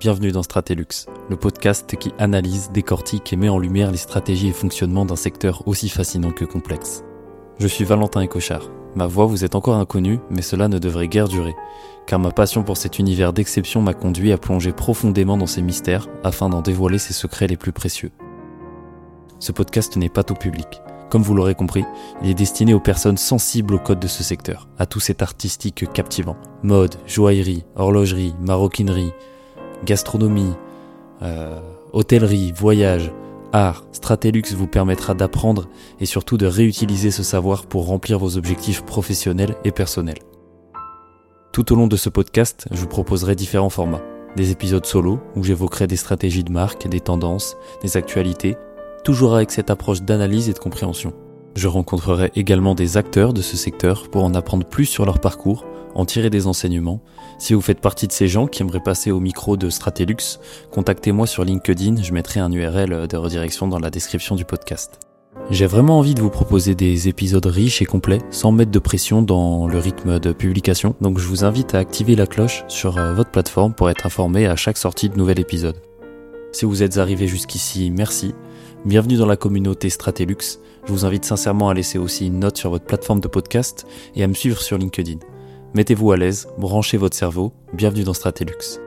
Bienvenue dans Stratelux, le podcast qui analyse, décortique et met en lumière les stratégies et fonctionnements d'un secteur aussi fascinant que complexe. Je suis Valentin Ecochard. Ma voix vous est encore inconnue, mais cela ne devrait guère durer, car ma passion pour cet univers d'exception m'a conduit à plonger profondément dans ces mystères afin d'en dévoiler ses secrets les plus précieux. Ce podcast n'est pas tout public. Comme vous l'aurez compris, il est destiné aux personnes sensibles au code de ce secteur, à tout cet artistique captivant. Mode, joaillerie, horlogerie, maroquinerie, gastronomie, euh, hôtellerie, voyage, art, Stratelux vous permettra d'apprendre et surtout de réutiliser ce savoir pour remplir vos objectifs professionnels et personnels. Tout au long de ce podcast, je vous proposerai différents formats. Des épisodes solo où j'évoquerai des stratégies de marque, des tendances, des actualités, toujours avec cette approche d'analyse et de compréhension. Je rencontrerai également des acteurs de ce secteur pour en apprendre plus sur leur parcours, en tirer des enseignements. Si vous faites partie de ces gens qui aimeraient passer au micro de Stratelux, contactez-moi sur LinkedIn, je mettrai un URL de redirection dans la description du podcast. J'ai vraiment envie de vous proposer des épisodes riches et complets, sans mettre de pression dans le rythme de publication, donc je vous invite à activer la cloche sur euh, votre plateforme pour être informé à chaque sortie de nouvel épisode. Si vous êtes arrivé jusqu'ici, merci. Bienvenue dans la communauté Stratelux. Je vous invite sincèrement à laisser aussi une note sur votre plateforme de podcast et à me suivre sur LinkedIn. Mettez-vous à l'aise, branchez votre cerveau, bienvenue dans Stratelux.